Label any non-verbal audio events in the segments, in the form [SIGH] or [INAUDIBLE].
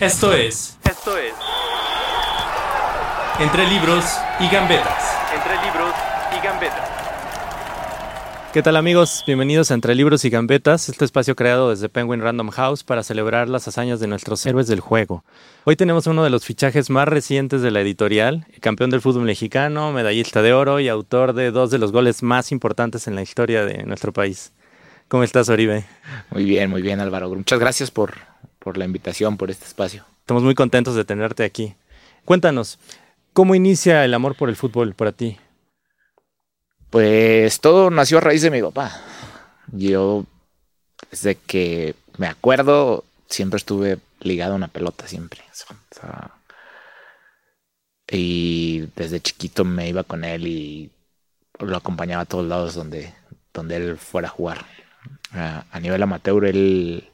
Esto es Esto es Entre Libros y Gambetas. Entre libros y gambetas. ¿Qué tal amigos? Bienvenidos a Entre Libros y Gambetas, este espacio creado desde Penguin Random House para celebrar las hazañas de nuestros héroes del juego. Hoy tenemos uno de los fichajes más recientes de la editorial, campeón del fútbol mexicano, medallista de oro y autor de dos de los goles más importantes en la historia de nuestro país. ¿Cómo estás, Oribe? Muy bien, muy bien, Álvaro. Muchas gracias por, por la invitación, por este espacio. Estamos muy contentos de tenerte aquí. Cuéntanos, ¿cómo inicia el amor por el fútbol para ti? Pues todo nació a raíz de mi papá. Yo, desde que me acuerdo, siempre estuve ligado a una pelota, siempre. O sea, y desde chiquito me iba con él y lo acompañaba a todos lados donde, donde él fuera a jugar. A, a nivel amateur, él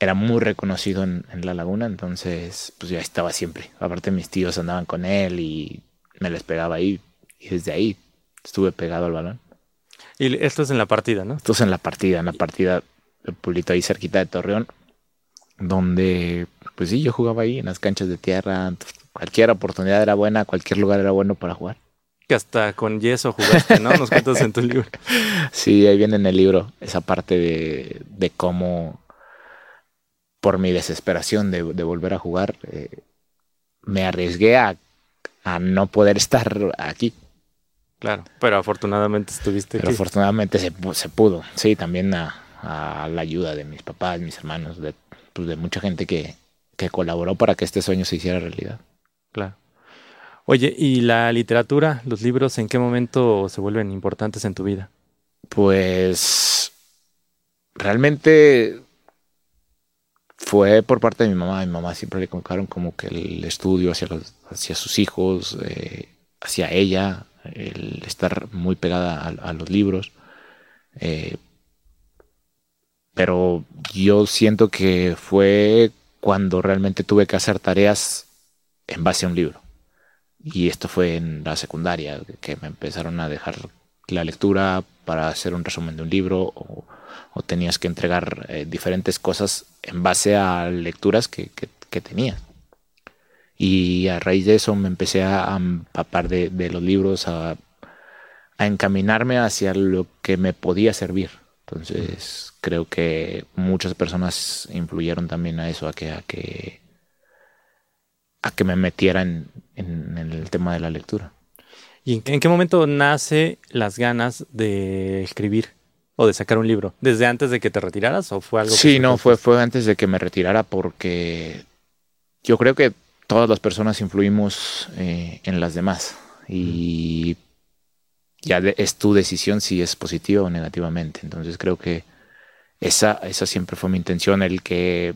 era muy reconocido en, en, la laguna, entonces pues ya estaba siempre. Aparte mis tíos andaban con él y me les pegaba ahí. Y desde ahí estuve pegado al balón. Y esto es en la partida, ¿no? Esto es en la partida, en la partida del pueblito ahí cerquita de Torreón, donde pues sí, yo jugaba ahí en las canchas de tierra. Cualquier oportunidad era buena, cualquier lugar era bueno para jugar. Que hasta con yeso jugaste, ¿no? Nos cuentas en tu libro. [LAUGHS] Sí, ahí viene en el libro esa parte de, de cómo por mi desesperación de, de volver a jugar, eh, me arriesgué a, a, no poder estar aquí. Claro, pero afortunadamente estuviste Pero aquí. afortunadamente se, se, pudo, sí, también a, a, la ayuda de mis papás, mis hermanos, de, pues de mucha gente que, que colaboró para que este sueño se hiciera realidad. Claro. Oye, ¿y la literatura, los libros, en qué momento se vuelven importantes en tu vida? Pues realmente fue por parte de mi mamá. Mi mamá siempre le colocaron como que el estudio hacia, los, hacia sus hijos, eh, hacia ella, el estar muy pegada a, los libros. Eh, pero yo siento que fue cuando realmente tuve que hacer tareas en base a un libro. Y esto fue en la secundaria, que me empezaron a dejar la lectura para hacer un resumen de un libro o, tenías que entregar eh, diferentes cosas en base a lecturas que, que, que, tenía. Y a raíz de eso me empecé a empapar de, de los libros, a, a, encaminarme hacia lo que me podía servir. Entonces creo que muchas personas influyeron también a eso, a que, a que, a que me metiera en, en el tema de la lectura. ¿Y en qué momento nace las ganas de escribir o de sacar un libro? ¿Desde antes de que te retiraras o fue algo? Sí, no, fue, fue antes de que me retirara porque yo creo que todas las personas influimos eh, en las demás y ya de, es tu decisión si es positiva o negativamente. Entonces creo que esa, esa siempre fue mi intención, el que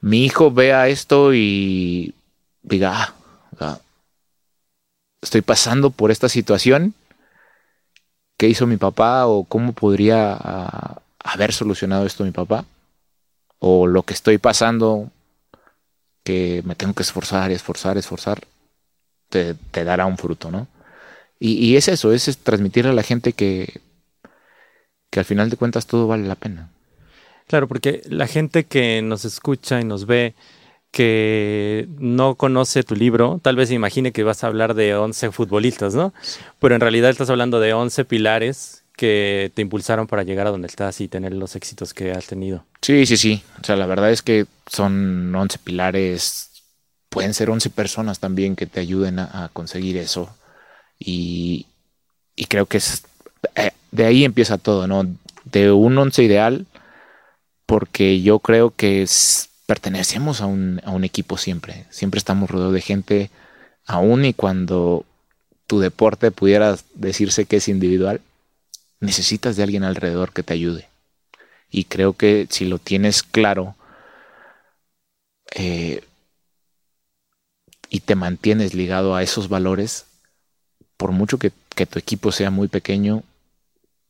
mi hijo vea esto y diga, ah, estoy pasando por esta situación, ¿qué hizo mi papá o cómo podría haber solucionado esto mi papá? O lo que estoy pasando, que me tengo que esforzar, esforzar, esforzar, te, dará un fruto, ¿no? Y, es eso, es, es transmitir a la gente que, que al final de cuentas todo vale la pena. Claro, porque la gente que nos escucha y nos ve, que no conoce tu libro, tal vez se imagine que vas a hablar de 11 futbolistas, ¿no? Pero en realidad estás hablando de 11 pilares que te impulsaron para llegar a donde estás y tener los éxitos que has tenido. Sí, sí, sí. O sea, la verdad es que son 11 pilares, pueden ser 11 personas también que te ayuden a, a conseguir eso. Y, y, creo que es, eh, de ahí empieza todo, ¿no? De un 11 ideal, porque yo creo que es, pertenecemos a un, a un, equipo siempre. Siempre estamos rodeados de gente, aún y cuando tu deporte pudiera decirse que es individual, necesitas de alguien alrededor que te ayude. Y creo que si lo tienes claro eh, y te mantienes ligado a esos valores, por mucho que, que tu equipo sea muy pequeño,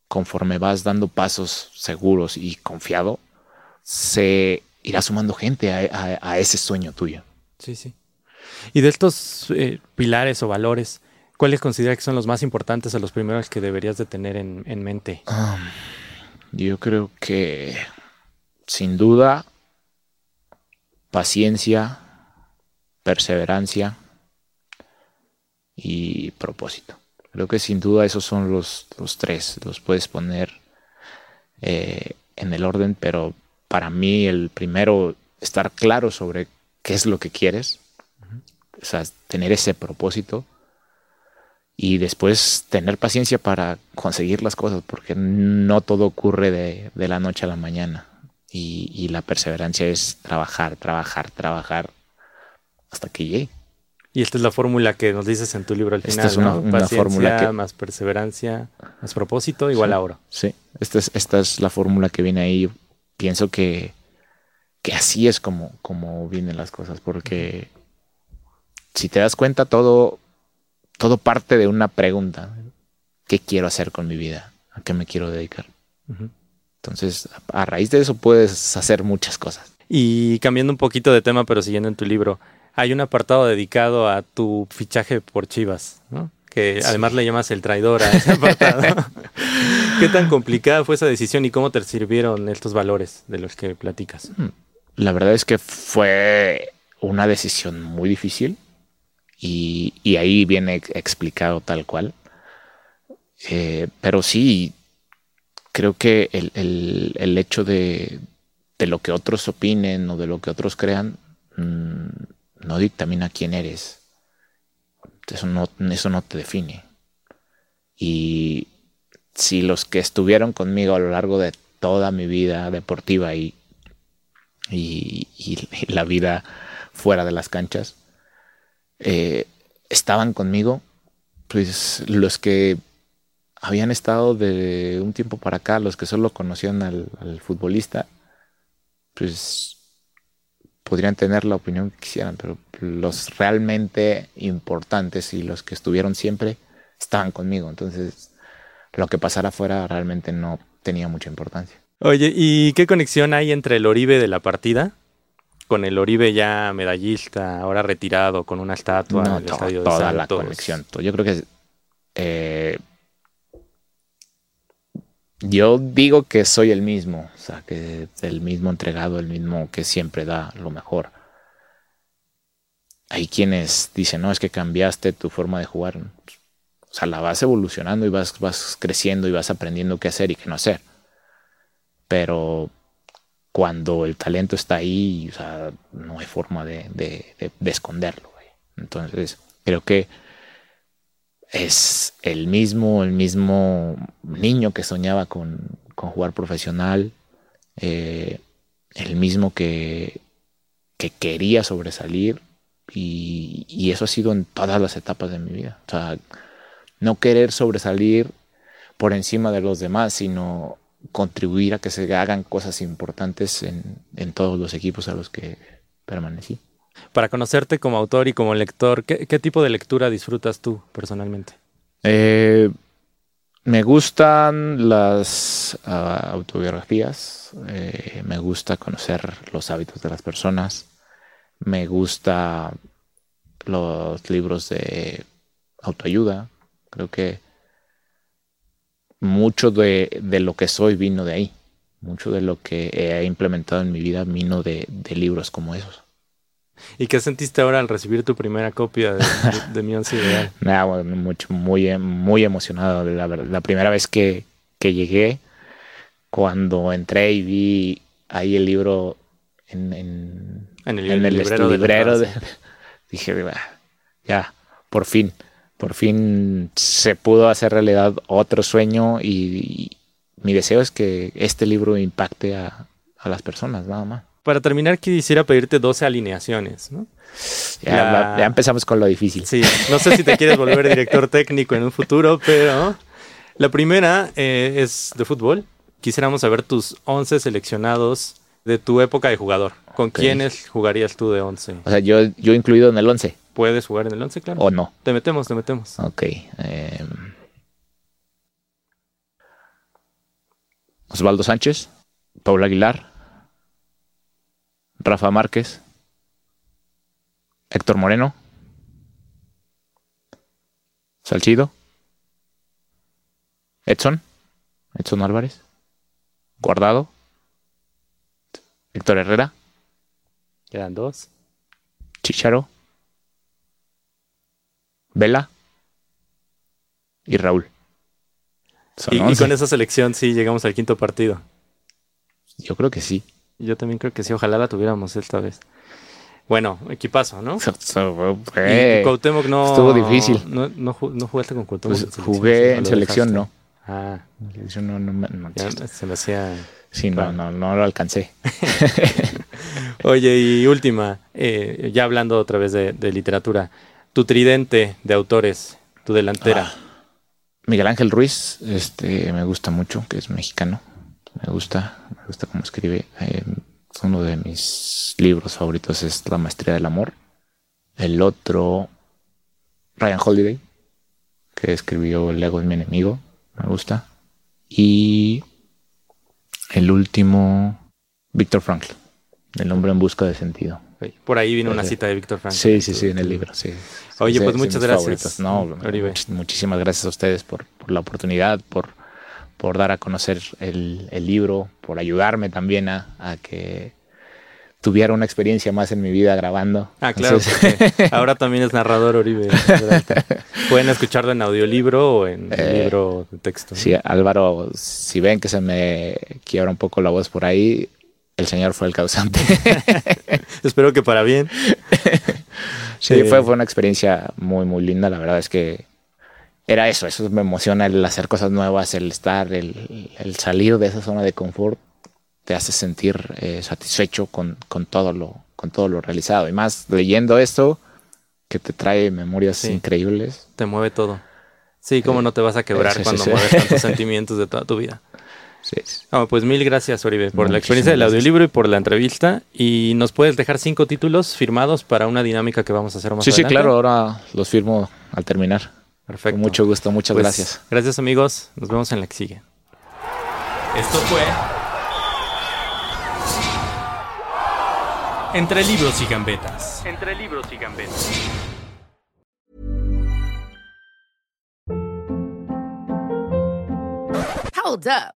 conforme vas dando pasos seguros y confiado, se irá sumando gente a, a- a ese sueño tuyo. Sí, sí. Y de estos eh, pilares o valores, ¿cuáles consideras que son los más importantes o los primeros que deberías de tener en, en mente? Yo creo que sin duda paciencia, perseverancia y propósito. Creo que sin duda esos son los, los tres. Los puedes poner eh, en el orden, pero para mí el primero, estar claro sobre qué es lo que quieres. O sea, tener ese propósito y después tener paciencia para conseguir las cosas, porque no todo ocurre de, de la noche a la mañana. Y, y la perseverancia es trabajar, trabajar, trabajar hasta que llegue. Y esta es la fórmula que nos dices en tu libro al Esta final, es una- ¿no? una Paciencia, fórmula que- más perseverancia, más propósito, igual Sí. a oro. Sí, esta es, esta es la fórmula que viene ahí. Pienso que, que así es como, como vienen las cosas, porque si te das cuenta, todo, todo parte de una pregunta. ¿Qué quiero hacer con mi vida? ¿A qué me quiero dedicar? Entonces, a a raíz de eso puedes hacer muchas cosas. Y cambiando un poquito de tema, pero siguiendo en tu libro, hay un apartado dedicado a tu fichaje por Chivas, ¿no? Que además le llamas el traidor a ese apartado. [LAUGHS] ¿Qué tan complicada fue esa decisión y cómo te sirvieron estos valores de los que platicas? La verdad es que fue una decisión muy difícil y, y ahí viene ex- explicado tal cual. Eh, pero sí, creo que el, el- el hecho de, de lo que otros opinen o de lo que otros crean mm, no dictamina quién eres. Eso no, eso no te define. Y si los que estuvieron conmigo a lo largo de toda mi vida deportiva y, y, la vida fuera de las canchas eh, estaban conmigo, pues los que habían estado de un tiempo para acá, los que solo conocían al, al futbolista, pues podrían tener la opinión que quisieran, pero los realmente importantes y los que estuvieron siempre estaban conmigo. Entonces, lo que pasara afuera realmente no tenía mucha importancia. Oye, ¿y qué conexión hay entre el Oribe de la partida con el Oribe ya medallista, ahora retirado, con una estatua en No, el to- estadio de toda la conexión. Yo creo que eh, yo digo que soy el mismo, o sea, que el mismo entregado, el mismo que siempre da lo mejor. Hay quienes dicen, no, es que cambiaste tu forma de jugar. O sea, la vas evolucionando y vas, vas creciendo y vas aprendiendo qué hacer y qué no hacer. Pero cuando el talento está ahí, o sea, no hay forma de, de- de- de esconderlo. Entonces, creo que es el mismo, el mismo niño que soñaba con, con jugar profesional, eh, el mismo que, que quería sobresalir y, y eso ha sido en todas las etapas de mi vida. O sea, no querer sobresalir por encima de los demás, sino contribuir a que se hagan cosas importantes en, en todos los equipos a los que permanecí. Para conocerte como autor y como lector, ¿qué, tipo de lectura disfrutas tú personalmente? Eh, me gustan las ah, autobiografías, eh, me gusta conocer los hábitos de las personas, me gusta los libros de autoayuda, creo que mucho de, lo que soy vino de ahí, mucho de lo que he implementado en mi vida vino de libros como esos. ¿Y qué sentiste ahora al recibir tu primera copia de, de, de Mi Once Ideal? [LAUGHS] Bueno, mucho, muy, em- muy emocionado. La, primera vez que, que llegué, cuando entré y vi ahí el libro en, en, En el en el librero de- [LAUGHS] dije, "Bah, ya, por fin, por fin se pudo hacer realidad otro sueño y, y mi deseo es que este libro impacte a, a las personas, nada más. Para terminar, quisiera pedirte 12 alineaciones, ¿no? Ya, empezamos con lo difícil. Sí, no sé si te quieres volver director [LAUGHS] técnico en un futuro, pero la primera eh, es de fútbol. quisiéramos saber tus 11 seleccionados de tu época de jugador. ¿Con quiénes jugarías tú de 11? O sea, yo, yo incluido en el 11. ¿Puedes jugar en el 11, claro? ¿O no? Te metemos, te metemos. Ok. Eh, Osvaldo Sánchez, Paula Aguilar, Rafa Márquez, Héctor Moreno, Salcido, Edson, Edson Álvarez, Guardado, Héctor Herrera, Quedan dos. Chicharo, Vela y Raúl. Y, y 11. con esa selección sí llegamos al quinto partido. Yo creo que sí. Yo también creo que sí, ojalá la tuviéramos esta vez. Bueno, equipazo, ¿no? [LAUGHS] Y Cuauhtémoc no... estuvo difícil. No, no, ju- no jugaste con Cuauhtémoc Pues en jugué sí, en selección, no. Ah, En selección no, no, me- no, ya se me hacía... sí, no, no, no lo alcancé. [LAUGHS] Oye, y última, eh, ya hablando otra vez de, de literatura, tu tridente de autores, tu delantera. Miguel Ángel Ruiz, este, me gusta mucho, que es mexicano. Me gusta, me gusta cómo escribe. Eh, uno de mis libros favoritos es La Maestría del Amor. El otro, Ryan Holiday, que escribió El ego es mi enemigo. Me gusta. Y el último, Víctor Frankl, El hombre en busca de sentido. Por ahí vino una cita de Víctor Frank. Sí, sí, sí, en el libro, sí. Oye, Sí, pues sí, muchas gracias. No, much- muchísimas gracias a ustedes por, por la oportunidad, por, por dar a conocer el, el libro, por ayudarme también a, a que tuviera una experiencia más en mi vida grabando. Ah, claro, Entonces, porque [LAUGHS] ahora también es narrador Oribe. Pueden escucharlo en audiolibro o en Eh, libro de texto. sí, Álvaro, si ven que se me quiebra un poco la voz por ahí, el señor fue el causante. [LAUGHS] Espero que para bien. [LAUGHS] Sí, Eh, fue, fue una experiencia muy, muy linda. La verdad es que era eso, eso me emociona, el hacer cosas nuevas, el estar, el, el salir de esa zona de confort, te hace sentir eh, satisfecho con, con, todo lo, con todo lo realizado. Y más leyendo esto, que te trae memorias Sí. increíbles. Te mueve todo. Sí, cómo no te vas a quebrar sí, sí, cuando sí. mueves tantos [LAUGHS] sentimientos de toda tu vida. Sí, sí. Ah, pues mil gracias, Oribe, por la experiencia del audiolibro y por la entrevista. Y nos puedes dejar cinco títulos firmados para una dinámica que vamos a hacer más Sí, sí, adelante. claro, ahora los firmo al terminar. Perfecto. Con mucho gusto, muchas Pues, gracias. Gracias, amigos. Nos vemos en la que sigue. Esto fue. Entre libros y gambetas. Entre libros y gambetas. Hold up.